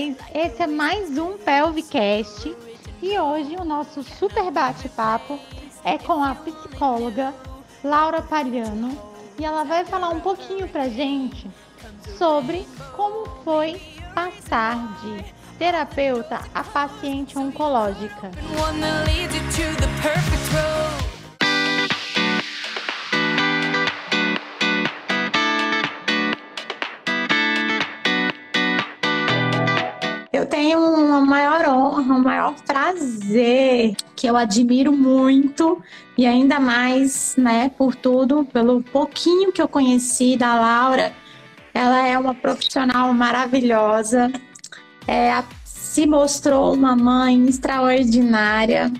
vocês? Esse é mais um Pelvicast e hoje o nosso super bate-papo é com a psicóloga Laura Pariano e ela vai falar um pouquinho pra gente sobre como foi passar de terapeuta a paciente oncológica. Eu tenho uma maior honra, um maior prazer que eu admiro muito e ainda mais, né, por tudo, pelo pouquinho que eu conheci da Laura. Ela é uma profissional maravilhosa, é, se mostrou uma mãe extraordinária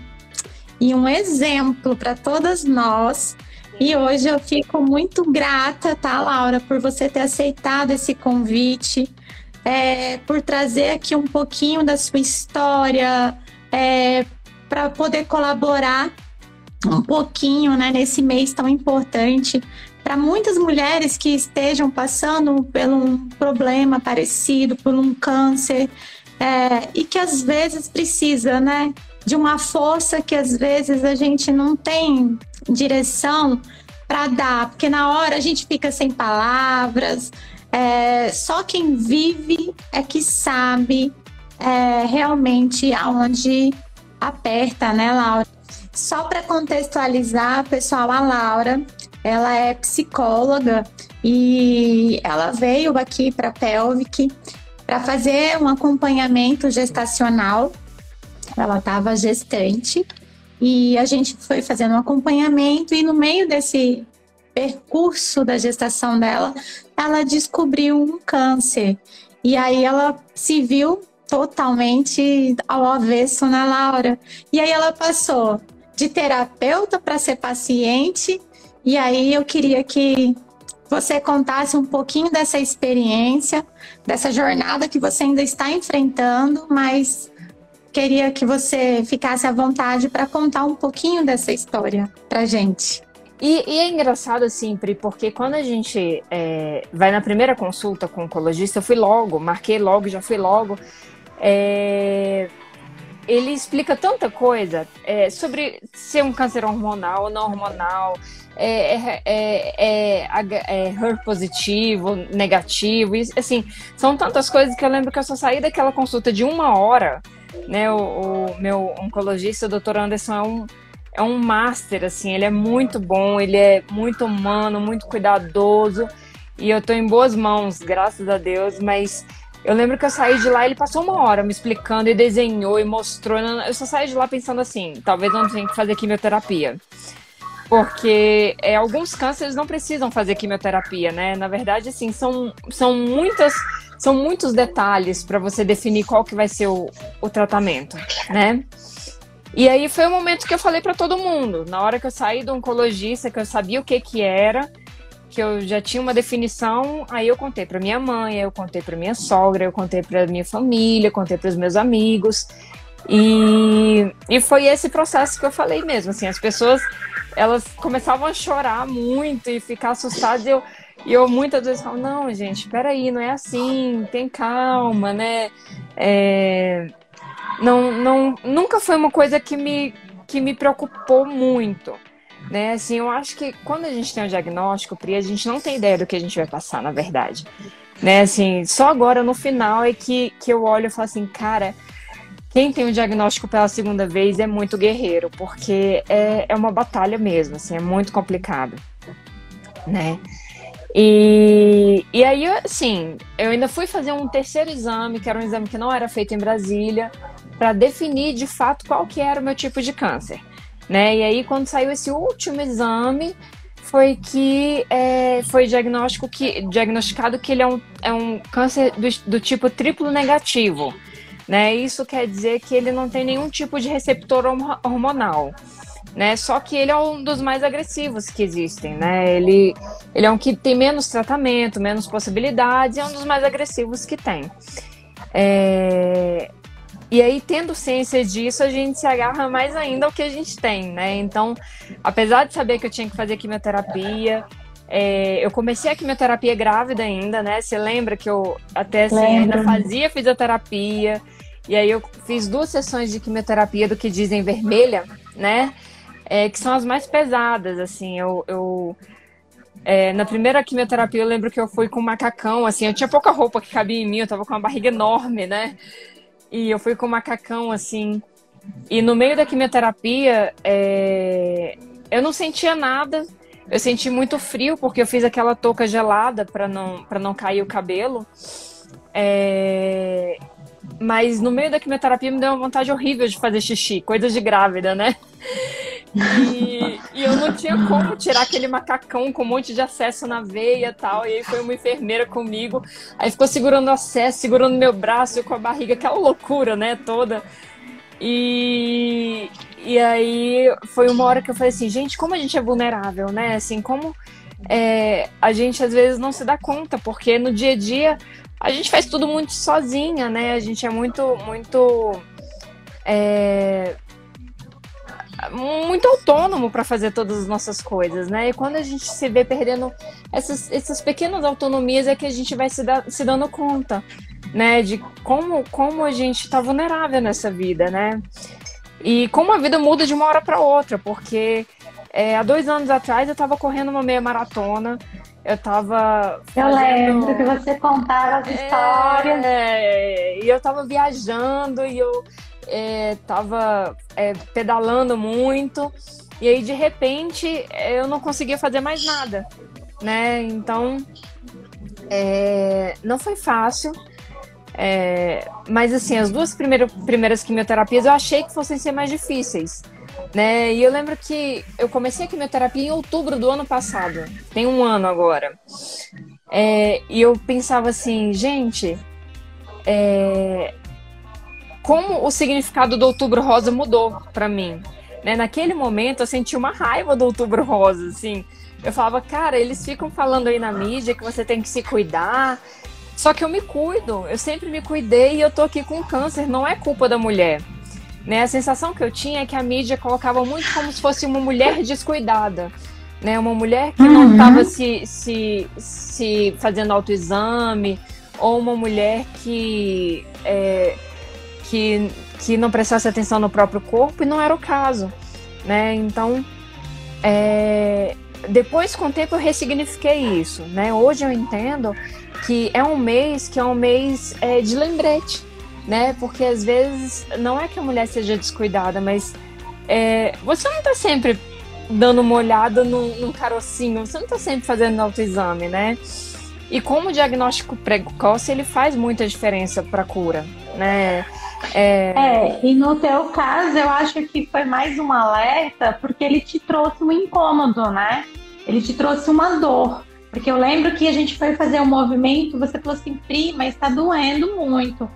e um exemplo para todas nós. E hoje eu fico muito grata, tá, Laura, por você ter aceitado esse convite é, por trazer aqui um pouquinho da sua história, é, para poder colaborar um pouquinho né, nesse mês tão importante para muitas mulheres que estejam passando por um problema parecido, por um câncer, é, e que às vezes precisa né, de uma força que às vezes a gente não tem direção para dar, porque na hora a gente fica sem palavras, é, só quem vive é que sabe é, realmente aonde aperta, né, Laura? Só para contextualizar, pessoal, a Laura, ela é psicóloga e ela veio aqui para Pelvic para fazer um acompanhamento gestacional. Ela estava gestante e a gente foi fazendo um acompanhamento e no meio desse percurso da gestação dela, ela descobriu um câncer. E aí ela se viu totalmente ao avesso na Laura. E aí ela passou de terapeuta para ser paciente. E aí eu queria que você contasse um pouquinho dessa experiência, dessa jornada que você ainda está enfrentando, mas queria que você ficasse à vontade para contar um pouquinho dessa história para gente. E, e, é engraçado, assim, Pri, porque quando a gente é, vai na primeira consulta com o oncologista, eu fui logo, marquei logo, já fui logo. É, ele explica tanta coisa é, sobre ser um câncer hormonal ou não hormonal, é, é, é, é, HER positivo, negativo, e, assim, são tantas coisas que eu lembro que eu só saí daquela consulta de uma hora, né, o, o meu oncologista, o doutor Anderson, é um é um master, assim, ele é muito bom, ele é muito humano, muito cuidadoso, e eu tô em boas mãos, graças a Deus, mas eu lembro que eu saí de lá, ele passou uma hora me explicando e desenhou e mostrou, eu só saí de lá pensando assim, talvez não tenha que fazer quimioterapia. Porque é, alguns cânceres não precisam fazer quimioterapia, né? Na verdade, assim, são, são muitas são muitos detalhes para você definir qual que vai ser o, o tratamento, né? E aí foi o momento que eu falei para todo mundo. Na hora que eu saí do oncologista, que eu sabia o que que era, que eu já tinha uma definição, aí eu contei para minha mãe, eu contei para minha sogra, eu contei para minha família, contei para os meus amigos. E, e foi esse processo que eu falei mesmo, assim, as pessoas elas começavam a chorar muito e ficar assustadas, e eu, e eu muitas vezes falo, não, gente, peraí, não é assim, tem calma, né? É, não, não, nunca foi uma coisa que me, que me preocupou muito. Né, assim, eu acho que quando a gente tem um diagnóstico, Pri, a gente não tem ideia do que a gente vai passar, na verdade. Né, assim, só agora no final é que, que eu olho e falo assim, cara, quem tem o diagnóstico pela segunda vez é muito guerreiro, porque é, é uma batalha mesmo, assim, é muito complicado, né? E, e aí, assim, eu ainda fui fazer um terceiro exame, que era um exame que não era feito em Brasília, para definir de fato qual que era o meu tipo de câncer. Né? E aí, quando saiu esse último exame, foi que é, foi diagnóstico que, diagnosticado que ele é um, é um câncer do, do tipo triplo negativo. Né? Isso quer dizer que ele não tem nenhum tipo de receptor hormonal né? Só que ele é um dos mais agressivos que existem, né? Ele, ele é um que tem menos tratamento, menos possibilidades, é um dos mais agressivos que tem. É... E aí, tendo ciência disso, a gente se agarra mais ainda ao que a gente tem, né? Então, apesar de saber que eu tinha que fazer quimioterapia, É, eu comecei a quimioterapia grávida ainda, né? Você lembra que eu até assim, ainda fazia fisioterapia. E aí eu fiz duas sessões de quimioterapia do que dizem vermelha, né? É, que são as mais pesadas, assim. Eu, eu é, na primeira quimioterapia eu lembro que eu fui com macacão, assim, eu tinha pouca roupa que cabia em mim, eu tava com uma barriga enorme, né? E eu fui com macacão, assim. E no meio da quimioterapia, é, eu não sentia nada, eu senti muito frio porque eu fiz aquela touca gelada para não para não cair o cabelo. É... Mas no meio da quimioterapia me deu uma vontade horrível de fazer xixi, coisas de grávida, né? E, eu não tinha como tirar aquele macacão com um monte de acesso na veia e tal. E aí foi uma enfermeira comigo, aí ficou segurando o acesso, segurando meu braço com a barriga, aquela loucura, né, toda. E, e aí foi uma hora que eu falei assim, gente, como a gente é vulnerável, né? Assim, como é, a gente às vezes não se dá conta, porque no dia a dia a gente faz tudo muito sozinha, né? A gente é muito, muito. É, muito autônomo para fazer todas as nossas coisas, né? E quando a gente se vê perdendo essas, essas pequenas autonomias é que a gente vai se, dar, se dando conta, né? De como, como a gente está vulnerável nessa vida, né? E como a vida muda de uma hora para outra, porque é, há dois anos atrás eu estava correndo uma meia maratona, eu estava. Eu lembro que você contava as é, histórias. É, e eu estava viajando e eu estava é, pedalando muito, e aí de repente eu não conseguia fazer mais nada, né? Então é, não foi fácil. É, mas assim, as duas primeiras, primeiras quimioterapias eu achei que fossem ser mais difíceis. Né? E eu lembro que eu comecei a quimioterapia em outubro do ano passado, tem um ano agora. É, e eu pensava assim, gente, é, como o significado do Outubro Rosa mudou para mim. Né? Naquele momento eu senti uma raiva do Outubro Rosa, assim. Eu falava, cara, eles ficam falando aí na mídia que você tem que se cuidar, só que eu me cuido, eu sempre me cuidei e eu tô aqui com câncer, não é culpa da mulher. Né? A sensação que eu tinha é que a mídia colocava muito como se fosse uma mulher descuidada. Né? Uma mulher que não estava uhum. se, se, se fazendo autoexame, ou uma mulher que, é, que, que não prestasse atenção no próprio corpo, e não era o caso. Né? Então, é, depois com o tempo eu ressignifiquei isso. Né? Hoje eu entendo que é um mês que é um mês é, de lembrete, né? Porque às vezes não é que a mulher seja descuidada, mas é, você não está sempre dando uma olhada num, num carocinho, você não está sempre fazendo autoexame, né? E como o diagnóstico precoce, ele faz muita diferença para a cura, né? É... é, e no teu caso, eu acho que foi mais um alerta, porque ele te trouxe um incômodo, né? Ele te trouxe uma dor. Porque eu lembro que a gente foi fazer um movimento, você falou assim, Pri, mas está doendo muito.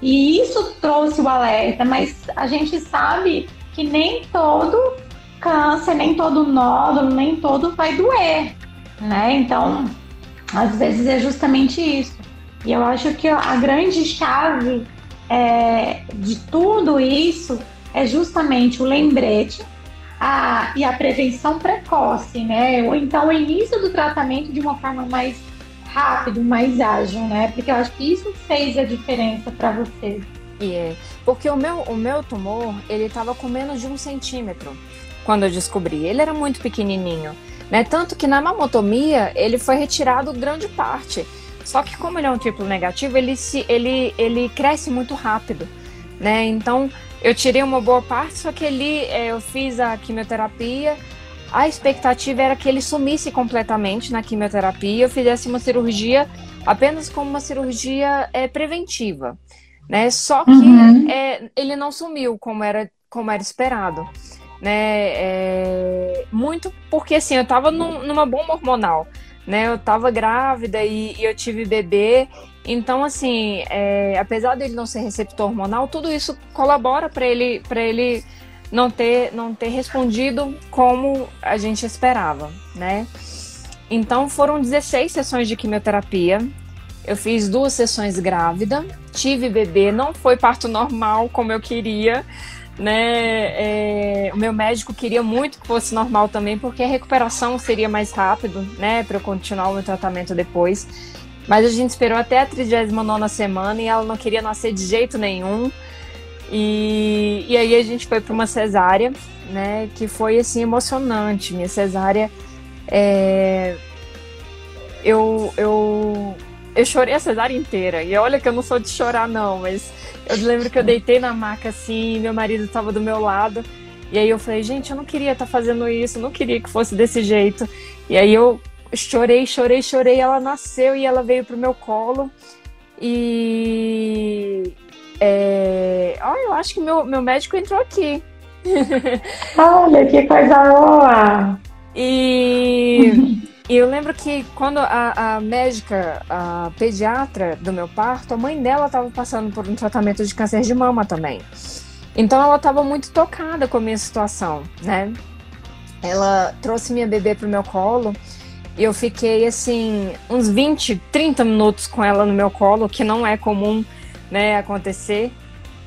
E isso trouxe o alerta, mas a gente sabe que nem todo câncer, nem todo nódulo, nem todo vai doer, né? Então, às vezes é justamente isso. E eu acho que a grande chave é, de tudo isso é justamente o lembrete a, e a prevenção precoce, né? Ou então o início do tratamento de uma forma mais rápido, mais ágil, né? Porque eu acho que isso fez a diferença para você. E é, porque o meu, o meu tumor, ele estava com menos de um centímetro quando eu descobri. Ele era muito pequenininho, né? Tanto que na mamotomia ele foi retirado grande parte. Só que como ele é um triplo negativo, ele se, ele, ele cresce muito rápido, né? Então eu tirei uma boa parte, só que ali é, eu fiz a quimioterapia. A expectativa era que ele sumisse completamente na quimioterapia, eu fizesse uma cirurgia apenas como uma cirurgia é, preventiva, né? Só que uhum. é, ele não sumiu como era, como era esperado, né? É, muito porque assim eu estava num, numa bomba hormonal, né? Eu estava grávida e, e eu tive bebê então, assim, é, apesar dele não ser receptor hormonal, tudo isso colabora para ele, para ele não ter, não ter respondido como a gente esperava, né? Então, foram 16 sessões de quimioterapia. Eu fiz duas sessões grávida, tive bebê, não foi parto normal como eu queria, né? É, o meu médico queria muito que fosse normal também, porque a recuperação seria mais rápido, né? Para eu continuar o meu tratamento depois. Mas a gente esperou até a 39 semana e ela não queria nascer de jeito nenhum. E, e aí a gente foi para uma cesárea, né? Que foi assim emocionante. Minha cesárea. É... Eu, eu, eu chorei a cesárea inteira. E olha que eu não sou de chorar, não, mas eu lembro que eu deitei na maca assim, meu marido estava do meu lado. E aí eu falei, gente, eu não queria estar tá fazendo isso, não queria que fosse desse jeito. E aí eu chorei, chorei, chorei. Ela nasceu e ela veio pro meu colo. E. É... Oh, eu acho que meu, meu médico entrou aqui. Olha, que coisa boa! E. E eu lembro que quando a, a, médica, a pediatra do meu parto, a mãe dela estava passando por um tratamento de câncer de mama também. Então ela estava muito tocada com a minha situação, né? Ela trouxe minha bebê pro meu colo e eu fiquei assim uns 20, 30 minutos com ela no meu colo, que não é comum, né, acontecer.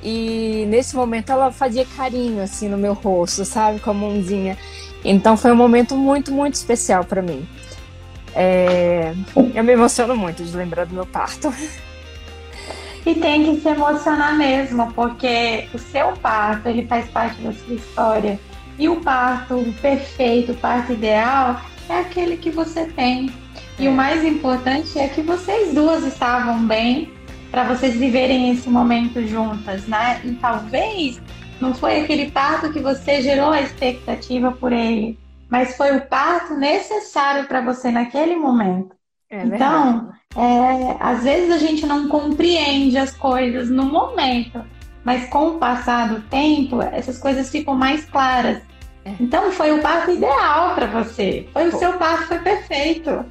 E nesse momento ela fazia carinho assim no meu rosto, sabe, com a mãozinha. Então foi um momento muito, muito especial para mim. É... Eu me emociono muito de lembrar do meu parto. E tem que se emocionar mesmo, porque o seu parto ele faz parte da sua história. E o parto perfeito, o parto ideal, é aquele que você tem. E é. o mais importante é que vocês duas estavam bem para vocês viverem esse momento juntas, né? E talvez não foi aquele parto que você gerou a expectativa por ele, mas foi o parto necessário para você naquele momento. É então, é, às vezes a gente não compreende as coisas no momento, mas com o passar do tempo, essas coisas ficam mais claras. É. Então, foi o parto ideal para você. Foi, foi o seu parto, foi perfeito.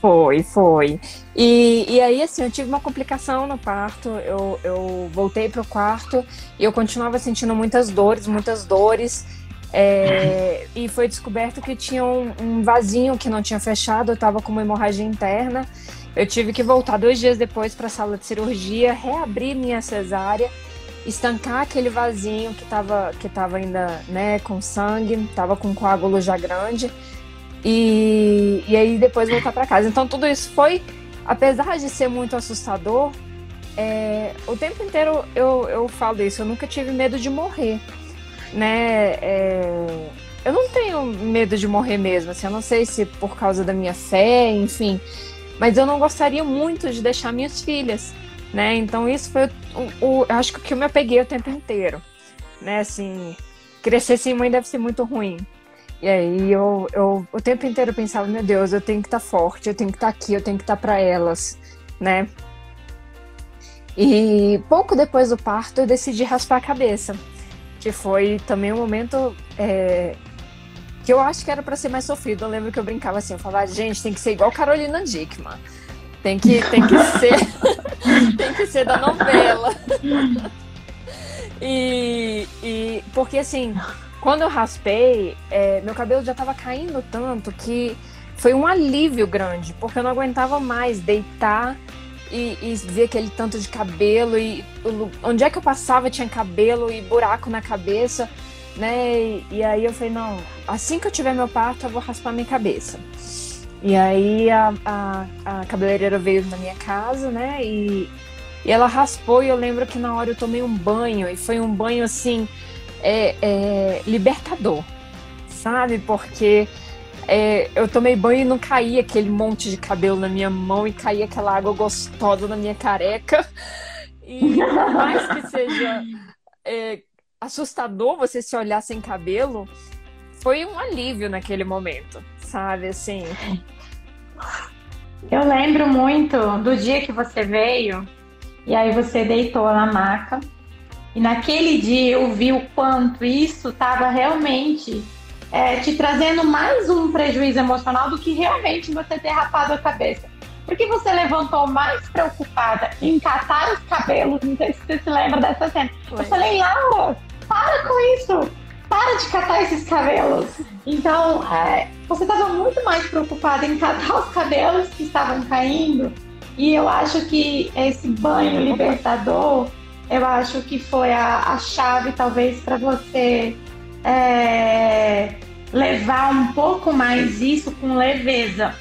Foi, foi. E, e aí, assim, eu tive uma complicação no parto. Eu, eu voltei para o quarto e eu continuava sentindo muitas dores, muitas dores. É, e foi descoberto que tinha um, um, vasinho que não tinha fechado, eu estava com uma hemorragia interna. Eu tive que voltar dois dias depois para a sala de cirurgia, reabrir minha cesárea, estancar aquele vasinho que estava que tava ainda né, com sangue, estava com coágulo já grande, e, e aí depois voltar para casa. Então tudo isso foi, apesar de ser muito assustador, é, o tempo inteiro eu, eu falo isso, eu nunca tive medo de morrer né? É... Eu não tenho medo de morrer mesmo, assim, eu não sei se por causa da minha fé, enfim, mas eu não gostaria muito de deixar minhas filhas, né? Então isso foi o, o acho que o que eu me apeguei o tempo inteiro, né? Assim, crescer sem mãe deve ser muito ruim. E aí eu, eu o tempo inteiro pensava, meu Deus, eu tenho que estar tá forte, eu tenho que estar tá aqui, eu tenho que estar tá para elas, né? E pouco depois do parto eu decidi raspar a cabeça que foi também um momento é, que eu acho que era para ser mais sofrido. Eu lembro que eu brincava assim, eu falava, gente, tem que ser igual Carolina Dickman. Tem que, tem que ser. tem que ser da novela. e, e porque assim, quando eu raspei, é, meu cabelo já estava caindo tanto que foi um alívio grande, porque eu não aguentava mais deitar e, e ver aquele tanto de cabelo e onde é que eu passava tinha cabelo e buraco na cabeça, né? E, e, aí eu falei, não, assim que eu tiver meu parto eu vou raspar minha cabeça. E aí a, a, a cabeleireira veio na minha casa, né? E, e ela raspou e eu lembro que na hora eu tomei um banho e foi um banho assim é, é, libertador, sabe? Porque é, eu tomei banho e não caía aquele monte de cabelo na minha mão e caía aquela água gostosa na minha careca. E por mais que seja é, assustador você se olhar sem cabelo, foi um alívio naquele momento, sabe? Assim. Eu lembro muito do dia que você veio e aí você deitou na maca. E naquele dia eu vi o quanto isso estava realmente é, te trazendo mais um prejuízo emocional do que realmente você ter rapado a cabeça. Porque você levantou mais preocupada em catar os cabelos, não sei se você se lembra dessa cena. Foi. Eu falei, Laura, para com isso! Para de catar esses cabelos! Então, é, você estava muito mais preocupada em catar os cabelos que estavam caindo. E eu acho que esse banho libertador eu acho que foi a, a chave, talvez, para você é, levar um pouco mais isso com leveza.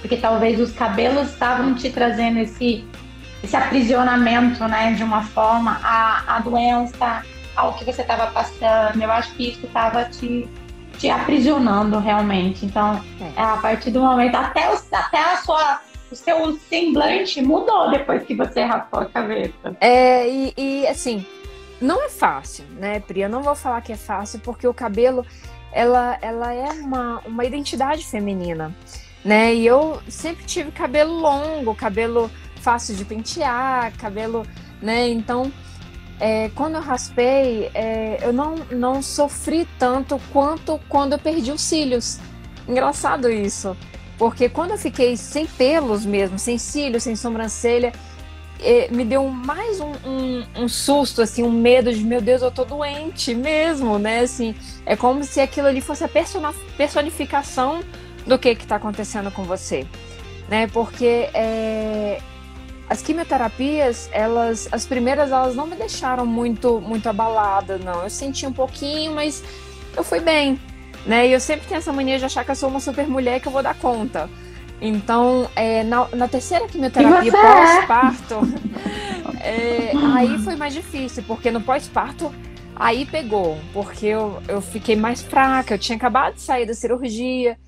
Porque talvez os cabelos estavam te trazendo esse, esse aprisionamento, né? De uma forma, a, a doença, ao que você estava passando. Eu acho que isso estava te, te aprisionando realmente. Então, é. a partir do momento, até, o, até a sua o seu semblante mudou depois que você raspou a cabeça. É, e, e, assim, não é fácil, né, Pri? Eu não vou falar que é fácil, porque o cabelo, ela, ela é uma, uma identidade feminina, né? E eu sempre tive cabelo longo, cabelo fácil de pentear, cabelo, né? Então, é, quando eu raspei, é, eu não, não sofri tanto quanto quando eu perdi os cílios. Engraçado isso. Porque quando eu fiquei sem pelos mesmo, sem cílios, sem sobrancelha, me deu mais um, um, um, susto, assim, um medo de, meu Deus, eu tô doente mesmo, né? Assim, é como se aquilo ali fosse a personificação do que que tá acontecendo com você, né? Porque é, as quimioterapias, elas, as primeiras, elas não me deixaram muito, muito abalada, não. Eu senti um pouquinho, mas eu fui bem, né? E eu sempre tenho essa mania de achar que eu sou uma super mulher que eu vou dar conta. Então, é, na, na, terceira quimioterapia pós-parto, é, aí foi mais difícil, porque no pós-parto, aí pegou, porque eu, eu fiquei mais fraca, eu tinha acabado de sair da cirurgia,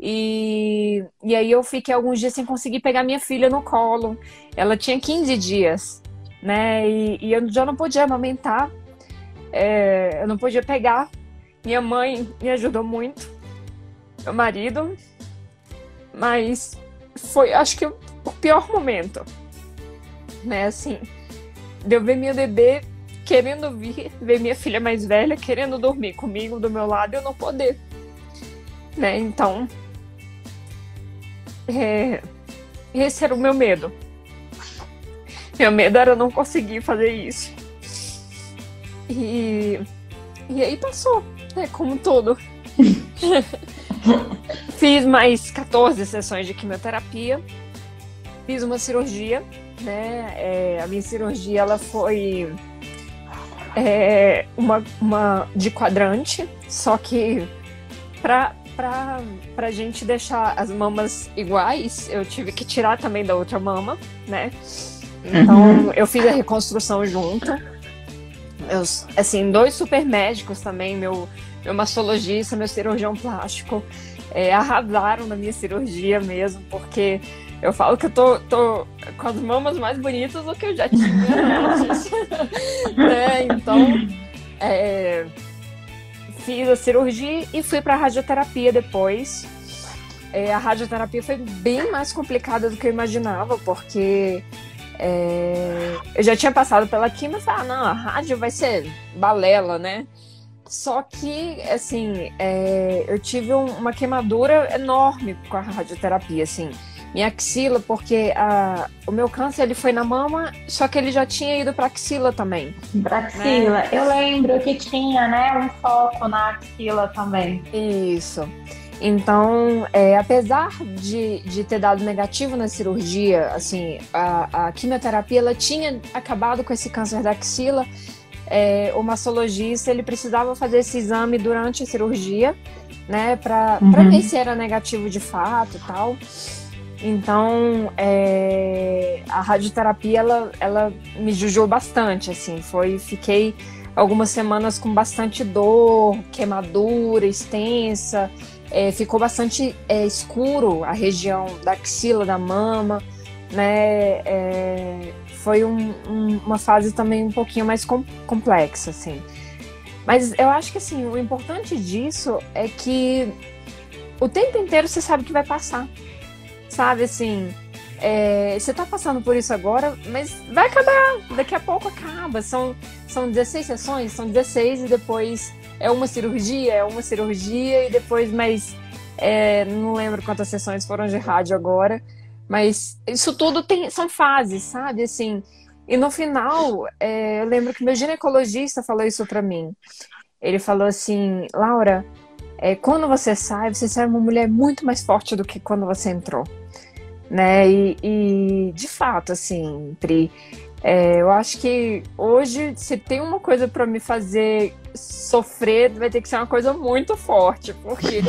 e, e aí eu fiquei alguns dias sem conseguir pegar minha filha no colo. Ela tinha 15 dias, né? E, e eu já não podia amamentar, é, eu não podia pegar minha mãe me ajudou muito, meu marido, mas foi, acho que, o pior momento, né? Assim, de eu ver minha bebê querendo vir, ver minha filha mais velha querendo dormir comigo do meu lado e eu não poder, né? Então, é, esse era o meu medo. Meu medo era não conseguir fazer isso. E, e aí passou. É como todo. Fiz mais 14 sessões de quimioterapia. Fiz uma cirurgia, né? É, a minha cirurgia ela foi é, uma, uma de quadrante, só que para pra, pra gente deixar as mamas iguais, eu tive que tirar também da outra mama, né? Então uhum. eu fiz a reconstrução junto meus, assim, dois super médicos também, meu, meu mastologista, meu cirurgião plástico, é, arrasaram na minha cirurgia mesmo, porque eu falo que eu tô, tô com as mamas mais bonitas do que eu já tinha antes. né? Então, é, fiz a cirurgia e fui para radioterapia depois. É, a radioterapia foi bem mais complicada do que eu imaginava, porque é, eu já tinha passado pela química e falei, ah, não, a rádio vai ser balela, né? Só que, assim, é, eu tive um, uma queimadura enorme com a radioterapia, assim. Minha axila, porque a, o meu câncer ele foi na mama, só que ele já tinha ido para axila também. Pra axila. Né? Eu lembro que tinha, né, um foco na axila também. Isso. Então, é, apesar de, de ter dado negativo na cirurgia, assim, a, a quimioterapia ela tinha acabado com esse câncer da axila. É, o mastologista ele precisava fazer esse exame durante a cirurgia, né, para uhum. ver se era negativo de fato, tal. Então, é, a radioterapia ela, ela me judiou bastante, assim, foi, fiquei algumas semanas com bastante dor, queimadura extensa é, ficou bastante é, escuro a região da axila, da mama, né? É, foi um, um, uma fase também um pouquinho mais com, complexa, assim. Mas eu acho que assim, o importante disso é que o tempo inteiro você sabe que vai passar. Sabe assim, é, você tá passando por isso agora, mas vai acabar, daqui a pouco acaba. São, são 16 sessões, são 16 e depois é uma cirurgia, é uma cirurgia e depois mais. É, não lembro quantas sessões foram de rádio agora, mas isso tudo tem, são fases, sabe? Assim, e no final, é, eu lembro que meu ginecologista falou isso para mim. Ele falou assim, Laura, é, quando você sai, você sai uma mulher muito mais forte do que quando você entrou, né? E, e de fato, assim, Pri, É, eu acho que hoje, se tem uma coisa para me fazer sofrer, vai ter que ser uma coisa muito forte, porque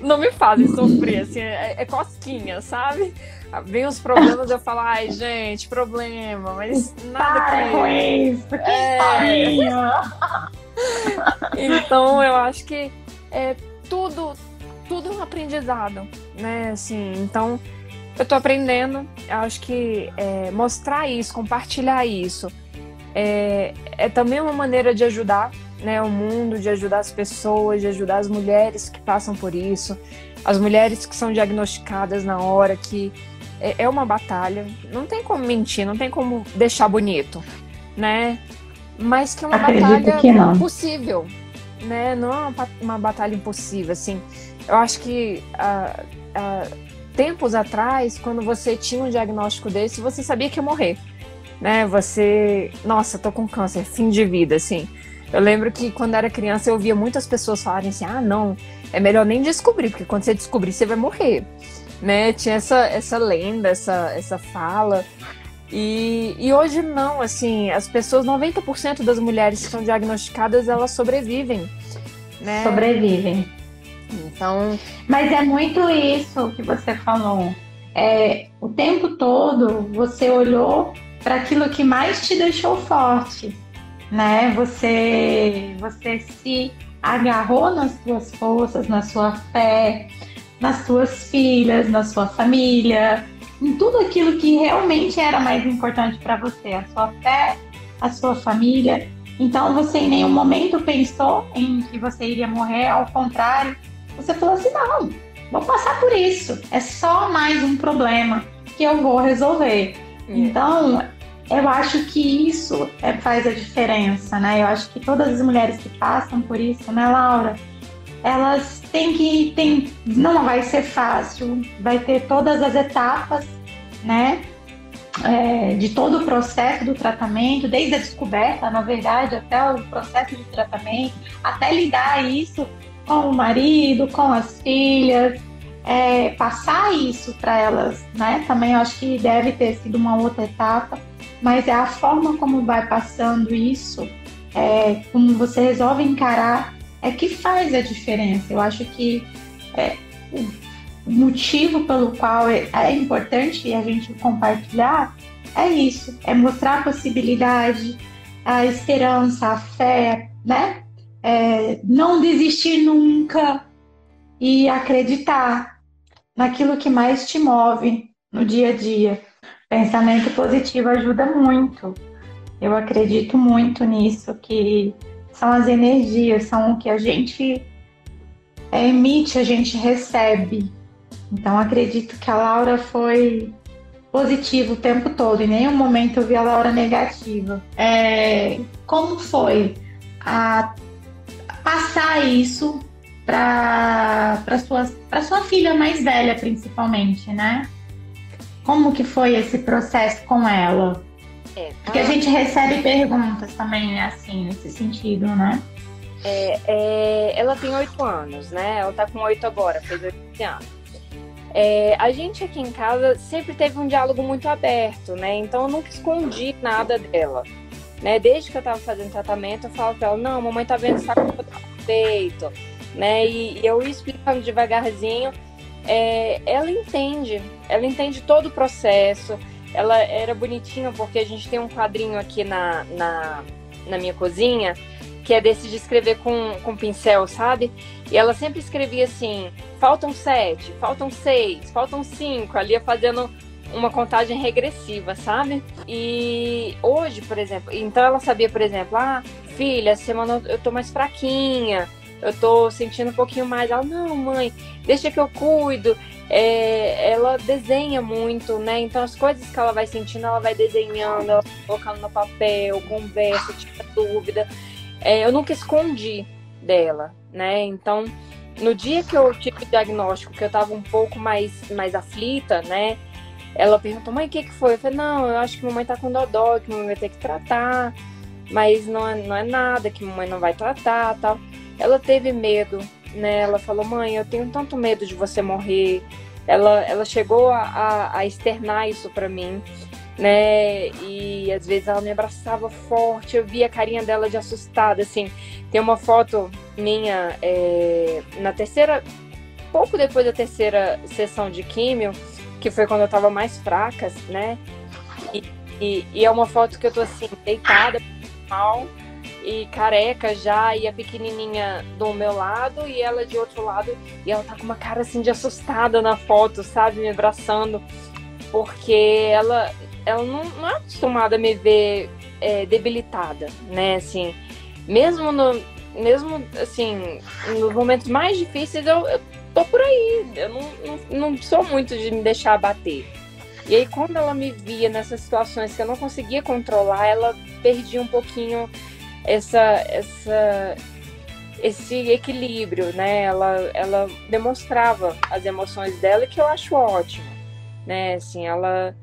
não, não, me fazem sofrer, assim, é, é, cosquinha, sabe? Vem os problemas, eu falo, ai, gente, problema, mas nada Para com isso, que é... Então, eu acho que é tudo, tudo é um aprendizado, né? Assim, então eu tô aprendendo. Acho que é, mostrar isso, compartilhar isso, é, é, também uma maneira de ajudar né, o mundo, de ajudar as pessoas, de ajudar as mulheres que passam por isso, as mulheres que são diagnosticadas na hora, que é, é uma batalha. Não tem como mentir, não tem como deixar bonito, né? Mas que é uma Acredito batalha que não. possível, né? Não é uma, uma batalha impossível, assim. Eu acho que uh, uh, tempos atrás, quando você tinha um diagnóstico desse, você sabia que ia morrer, né? Você, nossa, tô com câncer, fim de vida, assim. Eu lembro que quando era criança eu ouvia muitas pessoas falarem assim: "Ah, não, é melhor nem descobrir, porque quando você descobrir você vai morrer". Né? Tinha essa essa lenda, essa essa fala. E, e hoje não, assim, as pessoas, 90% das mulheres que são diagnosticadas, elas sobrevivem. Né? Sobrevivem. Então. Mas é muito isso que você falou. É, o tempo todo você olhou para aquilo que mais te deixou forte, né? Você, você se agarrou nas suas forças, na sua fé, nas suas filhas, na sua família, em tudo aquilo que realmente era mais importante para você, a sua fé, a sua família. Então você em nenhum momento pensou em que você iria morrer, ao contrário, você falou assim: não, vou passar por isso. É só mais um problema que eu vou resolver. É. Então, eu acho que isso é, faz a diferença, né? Eu acho que todas as mulheres que passam por isso, né, Laura? Elas têm que. Tem, não vai ser fácil, vai ter todas as etapas, né? É, de todo o processo do tratamento, desde a descoberta, na verdade, até o processo de tratamento, até lidar isso com o marido, com as filhas, é, passar isso para elas, né? Também acho que deve ter sido uma outra etapa, mas é a forma como vai passando isso, é, como você resolve encarar, é que faz a diferença. Eu acho que é, o motivo pelo qual é, é importante a gente compartilhar é isso, é mostrar a possibilidade, a esperança, a fé, né? É, não desistir nunca e acreditar naquilo que mais te move no dia a dia. Pensamento positivo ajuda muito. Eu acredito muito nisso, que são as energias, são o que a gente emite, a gente recebe. Então acredito que a Laura foi positiva o tempo todo, em nenhum momento eu vi a Laura negativa. É, como foi a passar isso para sua, sua filha mais velha, principalmente, né? Como que foi esse processo com ela? É, Porque a gente recebe perguntas também, assim, nesse sentido, né? É, é, ela tem oito anos, né? Ela tá com oito agora, fez oito anos. É, a gente aqui em casa sempre teve um diálogo muito aberto, né? Então eu nunca escondi nada dela. Né? Desde que eu estava fazendo tratamento, eu falo para ela, não, mamãe tá vendo está com peito, né? E, e eu explicando devagarzinho, é, ela entende, ela entende todo o processo. Ela era bonitinha porque a gente tem um quadrinho aqui na, na, na minha cozinha que é desse de escrever com, com pincel, sabe? E ela sempre escrevia assim: faltam sete, faltam seis, faltam cinco, ali fazendo uma contagem regressiva, sabe? E hoje, por exemplo, então ela sabia, por exemplo, ah, filha, semana eu tô mais fraquinha, eu tô sentindo um pouquinho mais. Ela, não, mãe, deixa que eu cuido. É, ela desenha muito, né? Então as coisas que ela vai sentindo, ela vai desenhando, ela vai colocando no papel, conversa, tira dúvida. É, eu nunca escondi dela, né? Então, no dia que eu tive o diagnóstico, que eu tava um pouco mais, mais aflita, né? Ela perguntou, mãe, o que, que foi? Eu falei, não, eu acho que mamãe tá com dodó, que mamãe vai ter que tratar, mas não é, não é nada, que mamãe não vai tratar tal. Ela teve medo, né? Ela falou, mãe, eu tenho tanto medo de você morrer. Ela, ela chegou a, a, a externar isso para mim. né? E às vezes ela me abraçava forte, eu via a carinha dela de assustada, assim. Tem uma foto minha é, na terceira, pouco depois da terceira sessão de químio, que foi quando eu tava mais fraca, né? E, e, e é uma foto que eu tô assim, deitada, mal, e careca já, e a pequenininha do meu lado e ela de outro lado, e ela tá com uma cara assim de assustada na foto, sabe, me abraçando, porque ela, ela não, não é acostumada a me ver é, debilitada, né, assim, mesmo no, mesmo assim, nos momentos mais difíceis eu, eu tô por aí, eu não, não, não sou muito de me deixar abater. E aí, quando ela me via nessas situações que eu não conseguia controlar, ela perdia um pouquinho essa, essa, esse equilíbrio, né? Ela, ela demonstrava as emoções dela, que eu acho ótimo, né? Assim, ela,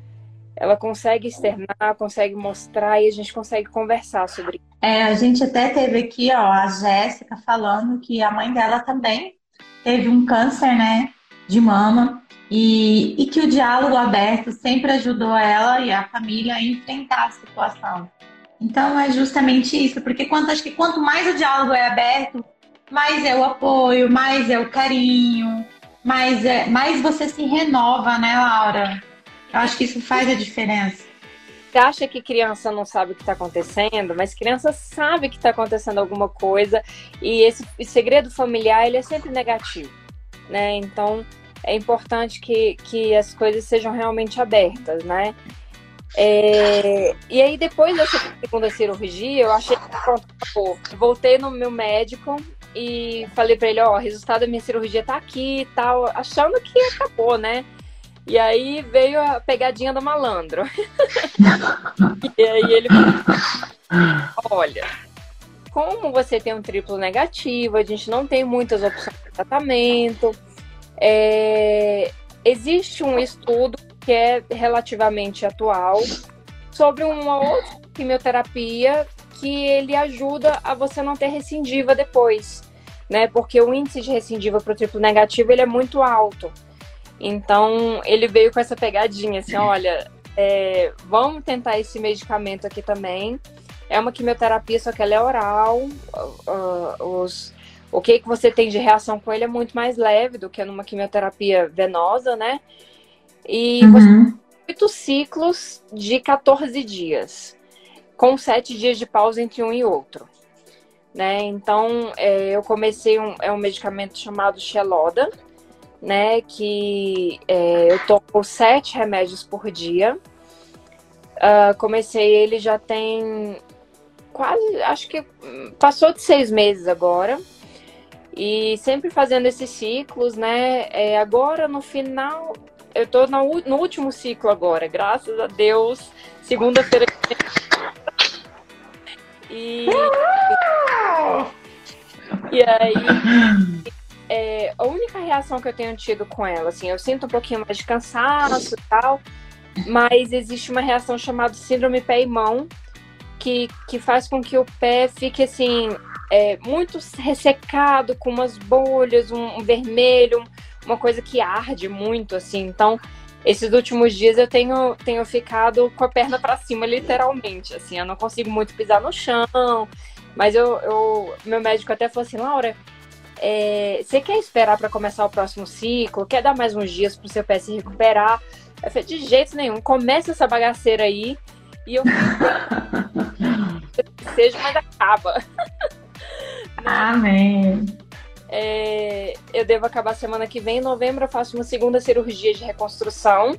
ela consegue externar, consegue mostrar e a gente consegue conversar sobre isso. É, a gente até teve aqui, ó, a Jéssica falando que a mãe dela também teve um câncer, né, de mama. E, e que o diálogo aberto sempre ajudou ela e a família a enfrentar a situação. Então é justamente isso, porque quanto, acho que quanto mais o diálogo é aberto, mais é o apoio, mais é o carinho, mais, é, mais você se renova, né, Laura? Eu acho que isso faz a diferença. Você acha que criança não sabe o que está acontecendo, mas criança sabe que está acontecendo alguma coisa e esse segredo familiar ele é sempre negativo, né? Então é importante que, que as coisas sejam realmente abertas, né? É, e aí, depois dessa segunda cirurgia, eu achei que pronto, acabou. Voltei no meu médico e falei para ele: Ó, o resultado da minha cirurgia tá aqui e tal, achando que acabou, né? E aí veio a pegadinha do malandro. e aí ele falou: Olha, como você tem um triplo negativo, a gente não tem muitas opções de tratamento. É, existe um estudo que é relativamente atual, sobre uma outra quimioterapia que ele ajuda a você não ter recidiva depois, né? Porque o índice de recidiva para o triplo negativo ele é muito alto. Então ele veio com essa pegadinha, assim, olha, é, vamos tentar esse medicamento aqui também. É uma quimioterapia, só que ela é oral. Uh, os, o que, que você tem de reação com ele é muito mais leve do que numa quimioterapia venosa, né? E uhum. você oito ciclos de 14 dias, com sete dias de pausa entre um e outro. Né? Então, é, eu comecei um, é um medicamento chamado Xeloda, né? Que é, eu tomo sete remédios por dia. Uh, comecei ele já tem quase, acho que passou de seis meses agora. E sempre fazendo esses ciclos, né? É, agora, no final, eu tô no, no último ciclo agora, graças a Deus. Segunda-feira. E. E aí. É, a única reação que eu tenho tido com ela, assim, eu sinto um pouquinho mais de cansaço e tal, mas existe uma reação chamada síndrome pé e mão, que, que faz com que o pé fique assim, é, muito ressecado, com umas bolhas, um, um vermelho, uma coisa que arde muito, assim. Então, esses últimos dias eu tenho, tenho ficado com a perna para cima, literalmente. Assim, eu não consigo muito pisar no chão. Mas eu, eu meu médico até falou assim, Laura, é, você quer esperar para começar o próximo ciclo? Quer dar mais uns dias para o seu pé se recuperar? Eu falei, de jeito nenhum, começa essa bagaceira aí e eu seja, mas acaba. Amém. É, eu devo acabar semana que vem, em novembro, eu faço uma segunda cirurgia de reconstrução,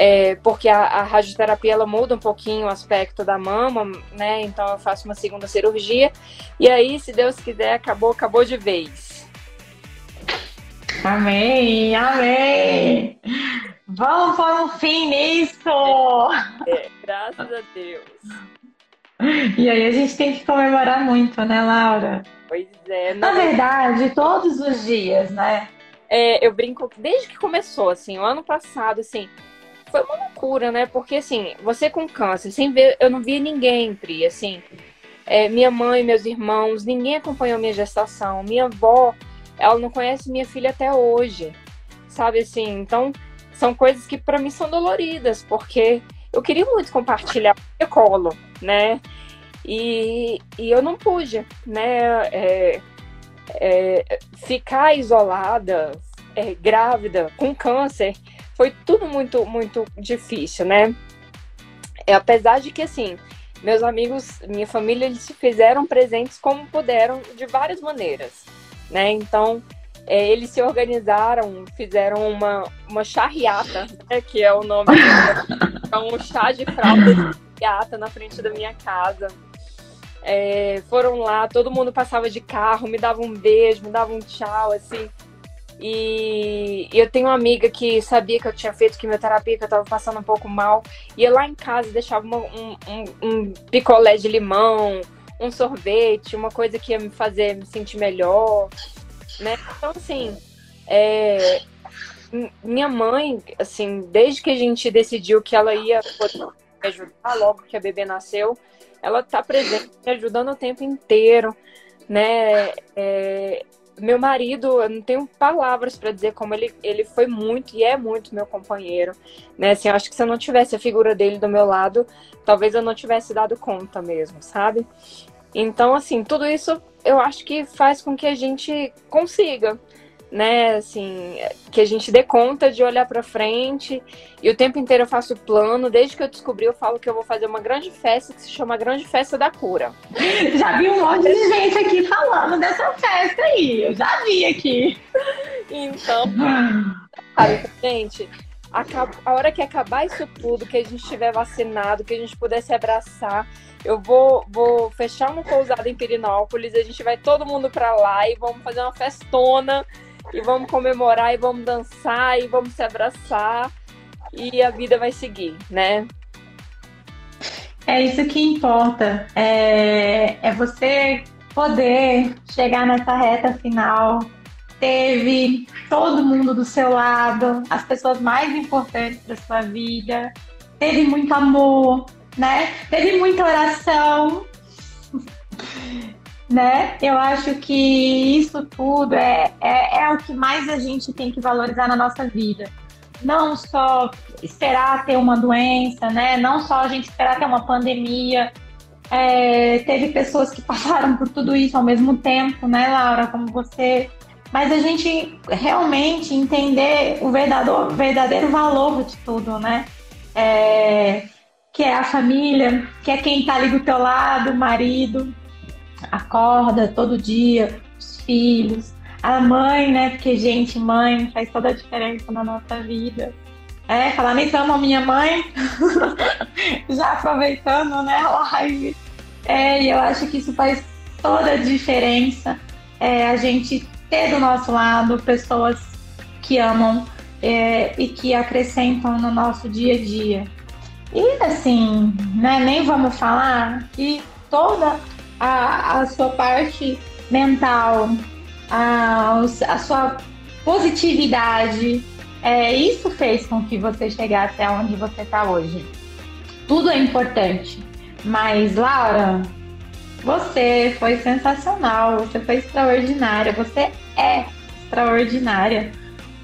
é, porque a, a, radioterapia ela muda um pouquinho o aspecto da mama, né? Então eu faço uma segunda cirurgia. E aí, se Deus quiser, acabou, acabou de vez. Amém, amém. Vamos pôr um fim nisso! É, graças a Deus. E aí a gente tem que comemorar muito, né, Laura? Pois é. Na verdade, todos os dias, né? É, eu brinco desde que começou, assim, o ano passado, assim, foi uma loucura, né? Porque, assim, você com câncer, sem ver, eu não via ninguém, Pri, assim, é, minha mãe, meus irmãos, ninguém acompanhou minha gestação. Minha avó, ela não conhece minha filha até hoje, sabe, assim, então, são coisas que para mim são doloridas, porque eu queria muito compartilhar o colo, né? E, e eu não pude, né? É, é, ficar isolada, é, grávida, com câncer, foi tudo muito, muito difícil, né? É, apesar de que, assim, meus amigos, minha família, eles se fizeram presentes como puderam, de várias maneiras, né? Então, é, eles se organizaram, fizeram uma, uma charriata, né, que é o nome, é um chá de fralda de na frente da minha casa. É, foram lá, todo mundo passava de carro, me dava um beijo, me dava um tchau, assim. E eu tenho uma amiga que sabia que eu tinha feito quimioterapia, que eu tava passando um pouco mal. Ia lá em casa, deixava uma, um, um, um, picolé de limão, um sorvete, uma coisa que ia me fazer me sentir melhor, né? Então, assim, é, minha mãe, assim, desde que a gente decidiu que ela ia me ajudar logo que a bebê nasceu, ela tá presente, me ajudando o tempo inteiro, né? É, meu marido, eu não tenho palavras para dizer como ele, ele foi muito e é muito meu companheiro, né? Assim, eu acho que se eu não tivesse a figura dele do meu lado, talvez eu não tivesse dado conta mesmo, sabe? Então, assim, tudo isso eu acho que faz com que a gente consiga, né? Assim, que a gente dê conta de olhar para frente. E o tempo inteiro eu faço plano. Desde que eu descobri, eu falo que eu vou fazer uma grande festa que se chama Grande Festa da Cura. Já vi um monte de gente aqui falando dessa festa aí. Eu já vi aqui. Então, sabe, gente, a hora que acabar isso tudo, que a gente estiver vacinado, que a gente pudesse abraçar, eu vou, vou fechar uma pousada em Pirinópolis, a gente vai todo mundo para lá e vamos fazer uma festona e vamos comemorar e vamos dançar e vamos se abraçar e a vida vai seguir, né? É isso que importa. É, é você poder chegar nessa reta final. Teve todo mundo do seu lado, as pessoas mais importantes da sua vida. Teve muito amor, né? Teve muita oração né? Eu acho que isso tudo é, é, é o que mais a gente tem que valorizar na nossa vida. Não só esperar ter uma doença, né? Não só a gente esperar ter uma pandemia. É, teve pessoas que passaram por tudo isso ao mesmo tempo, né, Laura? Como você. Mas a gente realmente entender o verdadeiro, verdadeiro valor de tudo, né? É, que é a família, que é quem tá ali do teu lado, o marido, acorda todo dia, os filhos, a mãe, né? Porque, gente, mãe faz toda a diferença na nossa vida. É, falar nem amo a minha mãe, já aproveitando, né, a live. É, e eu acho que isso faz toda a diferença. É, a gente ter do nosso lado pessoas que amam é, e que acrescentam no nosso dia a dia. E assim, né, nem vamos falar que toda a, a sua parte mental, a, a sua positividade. É, isso fez com que você chegasse aonde você está hoje. Tudo é importante. Mas, Laura, você foi sensacional, você foi extraordinária, você é extraordinária.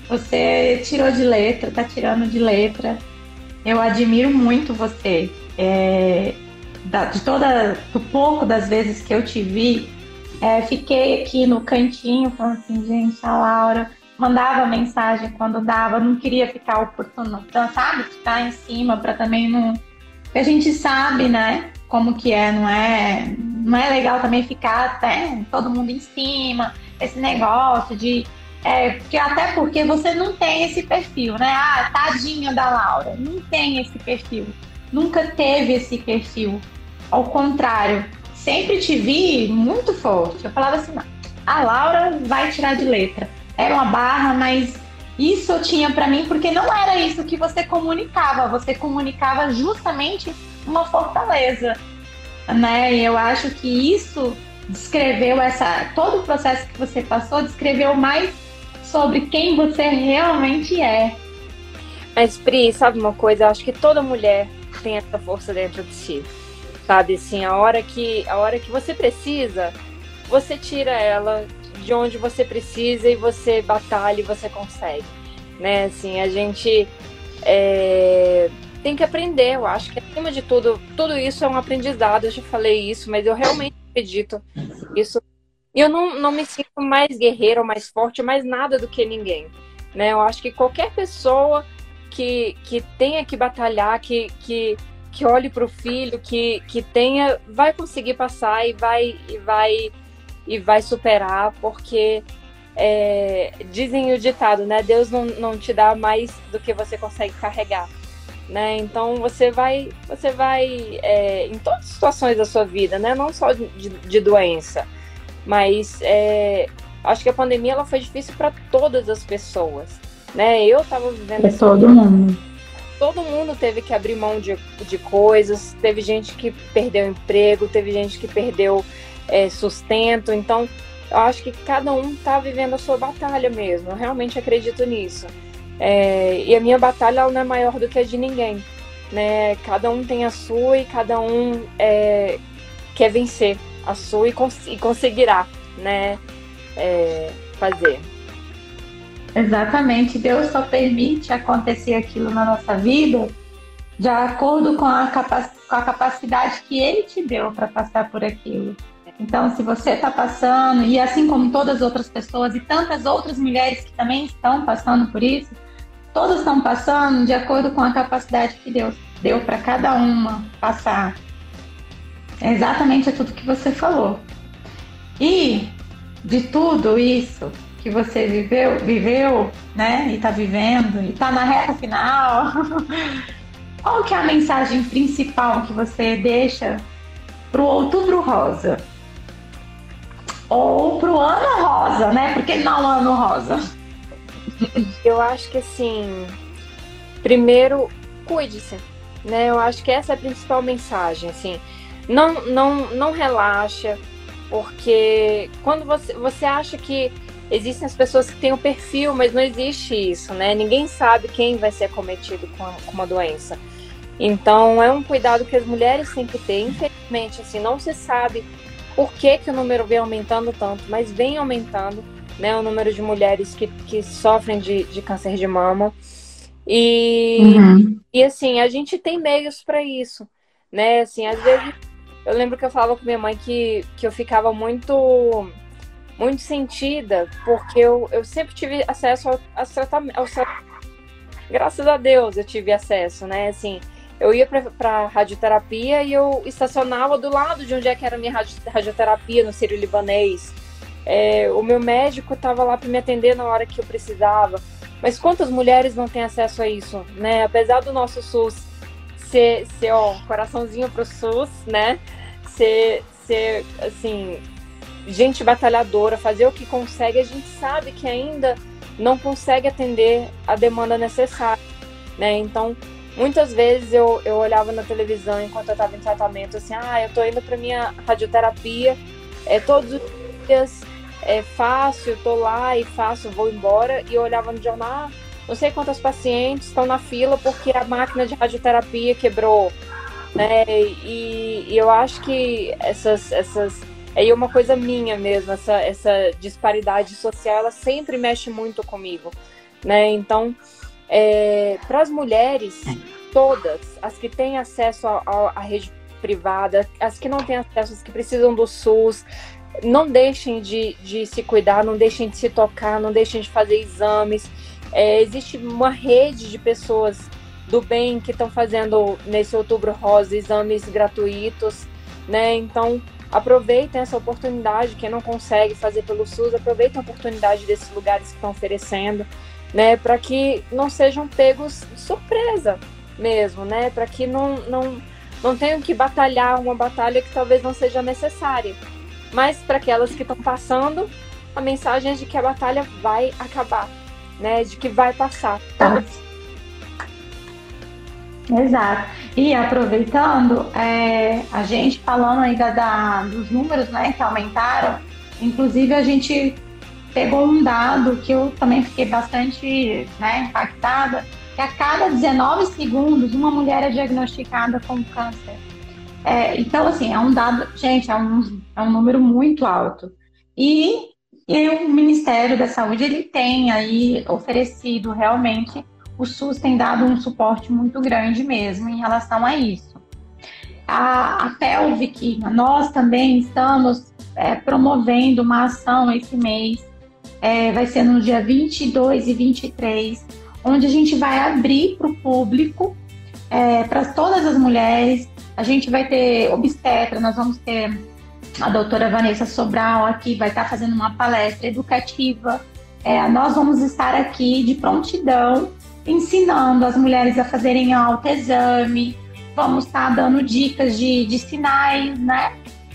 Você tirou de letra, tá tirando de letra. Eu admiro muito você. É, da, de toda, do pouco das vezes que eu te vi, é, fiquei aqui no cantinho falando assim, gente, a Laura mandava mensagem quando dava, não queria ficar oportuno, sabe? Ficar em cima para também não. A gente sabe, né? Como que é, não é? Não é legal também ficar até todo mundo em cima, esse negócio de. É, porque, até porque você não tem esse perfil, né? Ah, tadinha da Laura. Não tem esse perfil. Nunca teve esse perfil. Ao contrário, sempre te vi muito forte. Eu falava assim, a Laura vai tirar de letra. Era uma barra, mas isso eu tinha para mim porque não era isso que você comunicava. Você comunicava justamente uma fortaleza, né? E eu acho que isso descreveu essa todo o processo que você passou descreveu mais sobre quem você realmente é. Mas Pri, sabe uma coisa? Eu acho que toda mulher tem essa força dentro de si sabe? Assim, a hora que a hora que você precisa, você tira ela de onde você precisa e você batalha e você consegue, né? Assim, a gente é... tem que aprender. Eu acho que acima de tudo, tudo isso é um aprendizado. Eu já falei isso, mas eu realmente acredito isso. Eu não, não me sinto mais guerreira mais forte, mais nada do que ninguém. Né? Eu acho que qualquer pessoa que, que tenha que batalhar, que, que, que olhe para o filho, que, que tenha, vai conseguir passar e vai, e vai, e vai superar, porque é, dizem o ditado, né? Deus não, não te dá mais do que você consegue carregar. Né? Então você vai, você vai é, em todas as situações da sua vida, né? Não só de, de doença, mas é, acho que a pandemia ela foi difícil para todas as pessoas, né? Eu estava vivendo esse todo mundo. Todo mundo teve que abrir mão de, de coisas. Teve gente que perdeu emprego, teve gente que perdeu é, sustento. Então eu acho que cada um está vivendo a sua batalha mesmo. Eu realmente acredito nisso. É, e a minha batalha não é maior do que a de ninguém. Né? Cada um tem a sua e cada um é, quer vencer a sua e, cons e conseguirá né? É, fazer. Exatamente. Deus só permite acontecer aquilo na nossa vida de acordo com a, com a capacidade que Ele te deu para passar por aquilo. Então, se você está passando, e assim como todas as outras pessoas e tantas outras mulheres que também estão passando por isso, todas estão passando de acordo com a capacidade que Deus deu para cada uma passar. É exatamente tudo que você falou. E de tudo isso que você viveu, viveu, né, e está vivendo, e está na reta final, qual que é a mensagem principal que você deixa para o Outubro Rosa? ou pro ano rosa, né? Porque não ano rosa. Eu acho que assim, primeiro, cuide-se, né? Eu acho que essa é a principal mensagem, assim. Não, não, não relaxa, porque quando você, você acha que existem as pessoas que têm o perfil, mas não existe isso, né? Ninguém sabe quem vai ser acometido com, com uma doença. Então, é um cuidado que as mulheres têm que ter. Infelizmente, assim, não se sabe por que, que o número vem aumentando tanto, mas vem aumentando, né, o número de mulheres que, que sofrem de, de câncer de mama. E, uhum. e assim, a gente tem meios para isso, né? Assim, às vezes eu lembro que eu falava com minha mãe que, que eu ficava muito muito sentida, porque eu, eu sempre tive acesso ao, ao tratamento. Graças a Deus eu tive acesso, né? Assim, eu ia para radioterapia e eu estacionava do lado de onde é que era a minha radioterapia, no Sírio Libanês. É, o meu médico estava lá para me atender na hora que eu precisava. Mas quantas mulheres não têm acesso a isso, né? Apesar do nosso SUS ser, ser ó, coraçãozinho pro SUS, né? Ser, ser, assim, gente batalhadora, fazer o que consegue, a gente sabe que ainda não consegue atender a demanda necessária, né? Então, Muitas vezes eu, eu olhava na televisão enquanto eu estava em tratamento, assim, ah, eu estou indo para minha radioterapia, é todos os dias, é fácil, estou lá e faço, vou embora. E eu olhava no jornal, ah, não sei quantas pacientes estão na fila porque a máquina de radioterapia quebrou. Né? E, e eu acho que essas, essas é uma coisa minha mesmo, essa, essa disparidade social, ela sempre mexe muito comigo, né? Então, é, para as mulheres, todas, as que têm acesso à rede privada, as que não têm acesso, as que precisam do SUS, não deixem de, de se cuidar, não deixem de se tocar, não deixem de fazer exames. É, existe uma rede de pessoas do bem que estão fazendo nesse outubro rosa exames gratuitos, né? Então aproveitem essa oportunidade. Quem não consegue fazer pelo SUS, aproveitem a oportunidade desses lugares que estão oferecendo né, para que não sejam pegos de surpresa mesmo, né, para que não, não, não tenham que batalhar uma batalha que talvez não seja necessária. Mas para aquelas que estão passando, a mensagem é de que a batalha vai acabar, né, de que vai passar. Tá. Exato. E aproveitando, é, a gente falando ainda da, dos números né, que aumentaram, inclusive a gente pegou um dado que eu também fiquei bastante né, impactada, que a cada 19 segundos uma mulher é diagnosticada com câncer. É, então, assim, é um dado, gente, é um, é um número muito alto. E, e o Ministério da Saúde, ele tem aí oferecido realmente o SUS tem dado um suporte muito grande mesmo em relação a isso. A, a Pelvic, nós também estamos é, promovendo uma ação esse mês, é, vai ser no dia 22 e 23, onde a gente vai abrir para o público, é, para todas as mulheres. A gente vai ter obstetra, nós vamos ter a doutora Vanessa Sobral aqui, vai estar fazendo uma palestra educativa. É, nós vamos estar aqui de prontidão, ensinando as mulheres a fazerem autoexame, vamos estar dando dicas de, de sinais, né?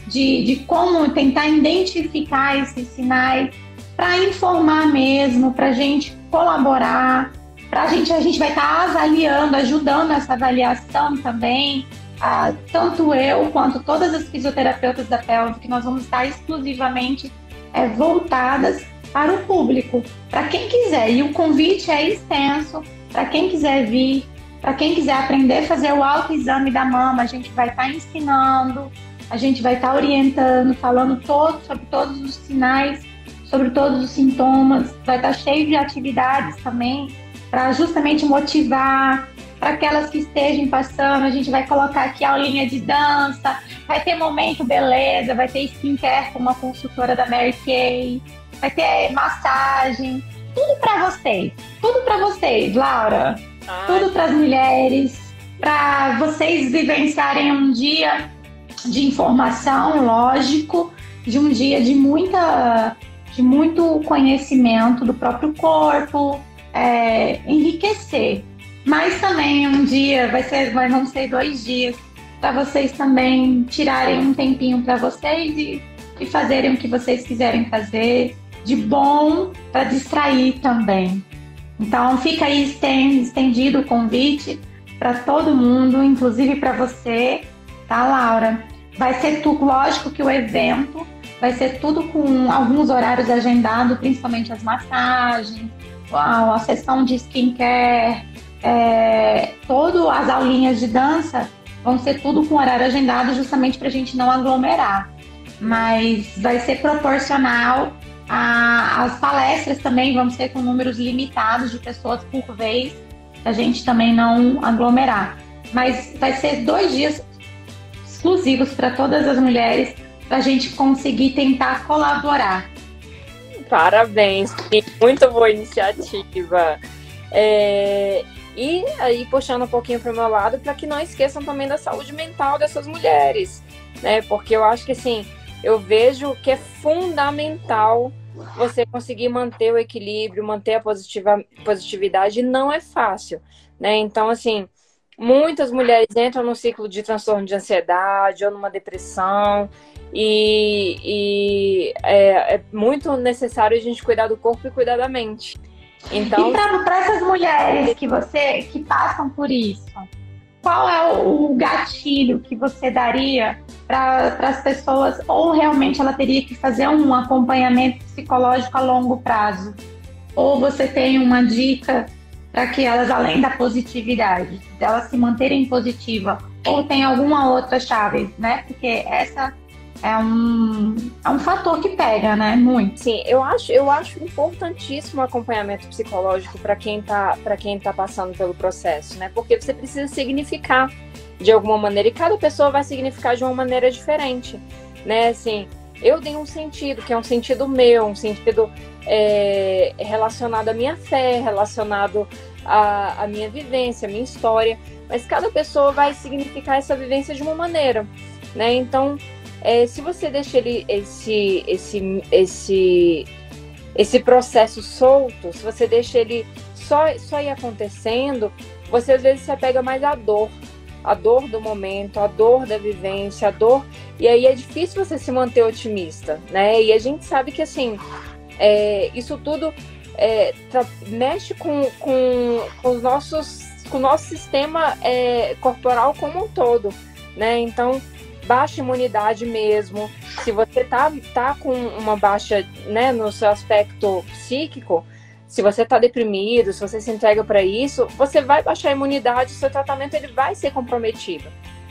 De, de como tentar identificar esses sinais para informar mesmo, para a gente colaborar, para a gente a gente vai estar tá avaliando, ajudando essa avaliação também. Ah, tanto eu quanto todas as fisioterapeutas da pelve, que nós vamos estar exclusivamente é, voltadas para o público, para quem quiser. E o convite é extenso para quem quiser vir, para quem quiser aprender a fazer o autoexame da mama, a gente vai estar tá ensinando, a gente vai estar tá orientando, falando todo, sobre todos os sinais, sobre todos os sintomas, vai estar tá cheio de atividades também para justamente motivar para aquelas que estejam passando. A gente vai colocar aqui a aulinha de dança, vai ter momento beleza, vai ter skincare com uma consultora da Mary Kay, vai ter massagem, tudo para vocês, tudo para vocês, Laura, Ai. tudo para as mulheres, para vocês vivenciarem um dia de informação, lógico, de um dia de muita de muito conhecimento do próprio corpo, é, enriquecer. Mas também um dia, vai ser, vai, vão ser dois dias, para vocês também tirarem um tempinho para vocês e, e fazerem o que vocês quiserem fazer de bom para distrair também. Então fica aí estendido o convite para todo mundo, inclusive para você, tá, Laura? Vai ser tudo, lógico que o evento vai ser tudo com alguns horários agendados, principalmente as massagens, a, a sessão de skincare, é, todas as aulinhas de dança vão ser tudo com horário agendado, justamente para a gente não aglomerar. Mas vai ser proporcional. A, as palestras também vão ser com números limitados de pessoas por vez, a gente também não aglomerar. Mas vai ser dois dias exclusivos para todas as mulheres, para a gente conseguir tentar colaborar. Parabéns, muito boa iniciativa. É, e aí, puxando um pouquinho para o meu lado, para que não esqueçam também da saúde mental dessas mulheres, né? Porque eu acho que assim, eu vejo que é fundamental você conseguir manter o equilíbrio, manter a positiva, positividade, não é fácil, né? Então, assim, muitas mulheres entram num ciclo de transtorno de ansiedade ou numa depressão, e, e é, é, muito necessário a gente cuidar do corpo e cuidar da mente. Então, e para essas mulheres que você que passam por isso, qual é o gatilho que você daria para as pessoas ou realmente ela teria que fazer um acompanhamento psicológico a longo prazo? Ou você tem uma dica para que elas, além da positividade, delas se manterem positiva, ou tem alguma outra chave, né? Porque essa é um, é um fator que pega, né? Muito. Sim, eu acho, eu acho importantíssimo o acompanhamento psicológico para quem está para quem tá passando pelo processo, né? Porque você precisa significar de alguma maneira e cada pessoa vai significar de uma maneira diferente, né? Assim, eu dei um sentido que é um sentido meu, um sentido é, relacionado à minha fé, relacionado à, à minha vivência, à minha história, mas cada pessoa vai significar essa vivência de uma maneira, né? Então é, se você deixa ele, esse, esse, esse, esse processo solto, se você deixa ele só, só ir acontecendo, você às vezes se apega mais à dor, a dor do momento, a dor da vivência, a dor. E aí é difícil você se manter otimista, né? E a gente sabe que assim, é, isso tudo é, mexe com, com, com, os nossos, com o nosso sistema é, corporal como um todo, né? Então baixa imunidade mesmo, se você tá, tá com uma baixa, né, no seu aspecto psíquico, se você tá deprimido, se você se entrega para isso, você vai baixar a imunidade, seu tratamento ele vai ser comprometido,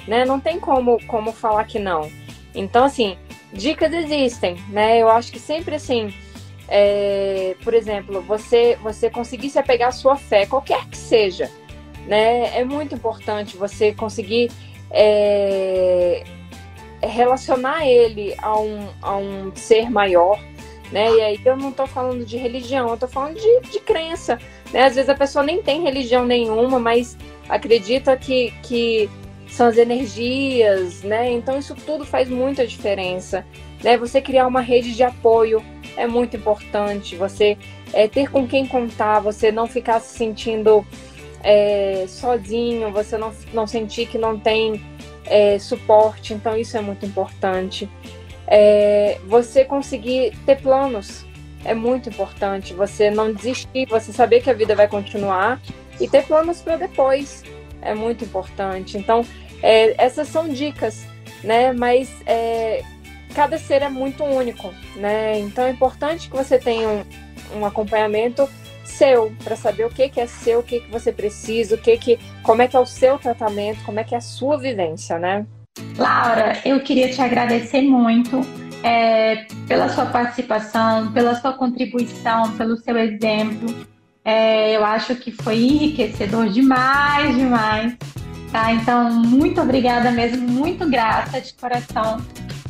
né? Não tem como, como falar que não. Então, assim, dicas existem, né? Eu acho que sempre assim, é, por exemplo, você, você conseguir se apegar à sua fé, qualquer que seja. Né? É muito importante você conseguir é, relacionar ele a um, a um ser maior. Né? E aí eu não estou falando de religião, eu estou falando de, de crença. Né? Às vezes a pessoa nem tem religião nenhuma, mas acredita que, que são as energias, né? Então isso tudo faz muita diferença. Né? Você criar uma rede de apoio é muito importante. Você é, ter com quem contar, você não ficar se sentindo é, sozinho, você não, não sentir que não tem é, suporte. Então isso é muito importante. É, você conseguir ter planos é muito importante. Você não desistir, você saber que a vida vai continuar e ter planos para depois é muito importante. Então é, essas são dicas, né? Mas é, cada ser é muito único, né? Então é importante que você tenha um, um acompanhamento seu para saber o que, que é seu, o que, que você precisa, o que que, como é que é o seu tratamento, como é que é a sua vivência, né? Laura, eu queria te agradecer muito é, pela sua participação, pela sua contribuição, pelo seu exemplo. É, eu acho que foi enriquecedor demais, demais. Tá? Então, muito obrigada mesmo, muito grata de coração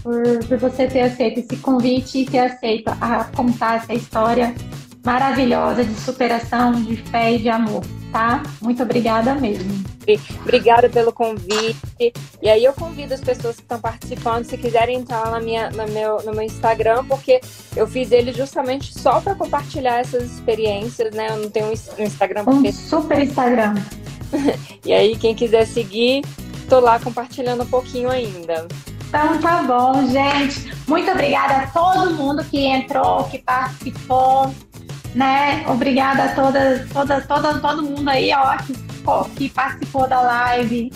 por, por você ter aceito esse convite e ter aceito a contar essa história maravilhosa de superação, de fé e de amor, tá? Muito obrigada mesmo. Obrigada pelo convite. E aí eu convido as pessoas que estão participando, se quiserem entrar lá na minha, no, meu, no meu Instagram, porque eu fiz ele justamente só para compartilhar essas experiências, né? Eu não tenho um Instagram. Um super Instagram. e aí, quem quiser seguir, tô lá compartilhando um pouquinho ainda. Então tá bom, gente. Muito obrigada a todo mundo que entrou, que participou, né? Obrigada a todas, toda, toda, todo mundo aí, ó, que, que participou da live,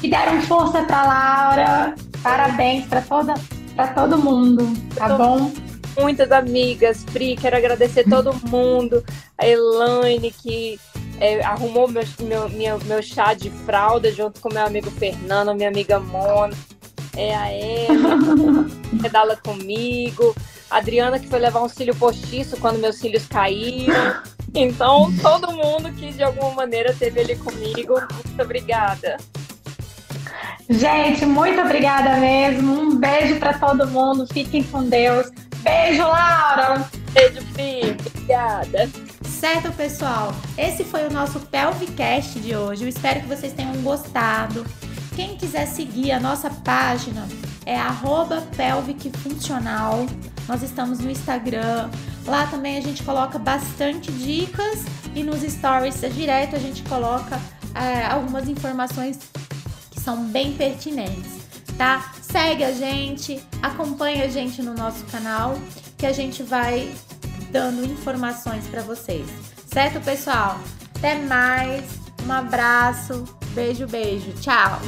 que deram força pra Laura. Parabéns para toda, para todo mundo, tá bom? Muitas amigas, Pri, quero agradecer todo mundo, a Elaine que é, arrumou meu, meu, meu, meu chá de fralda junto com meu amigo Fernando, minha amiga Mona, é a Eva, pedala comigo, Adriana que foi levar um cílio postiço quando meus cílios caíram. Então, todo mundo que de alguma maneira teve ali comigo, muito obrigada. Gente, muito obrigada mesmo. Um beijo para todo mundo. Fiquem com Deus. Beijo, Laura. Beijo, Pri. Obrigada. Certo, pessoal? Esse foi o nosso Pelvicast de hoje. Eu espero que vocês tenham gostado. Quem quiser seguir a nossa página é pelvicfuncional. Nós estamos no Instagram. Lá também a gente coloca bastante dicas e nos stories direto a gente coloca é, algumas informações que são bem pertinentes, tá? Segue a gente, acompanha a gente no nosso canal que a gente vai dando informações para vocês. Certo, pessoal? Até mais. Um abraço. Beijo, beijo. Tchau.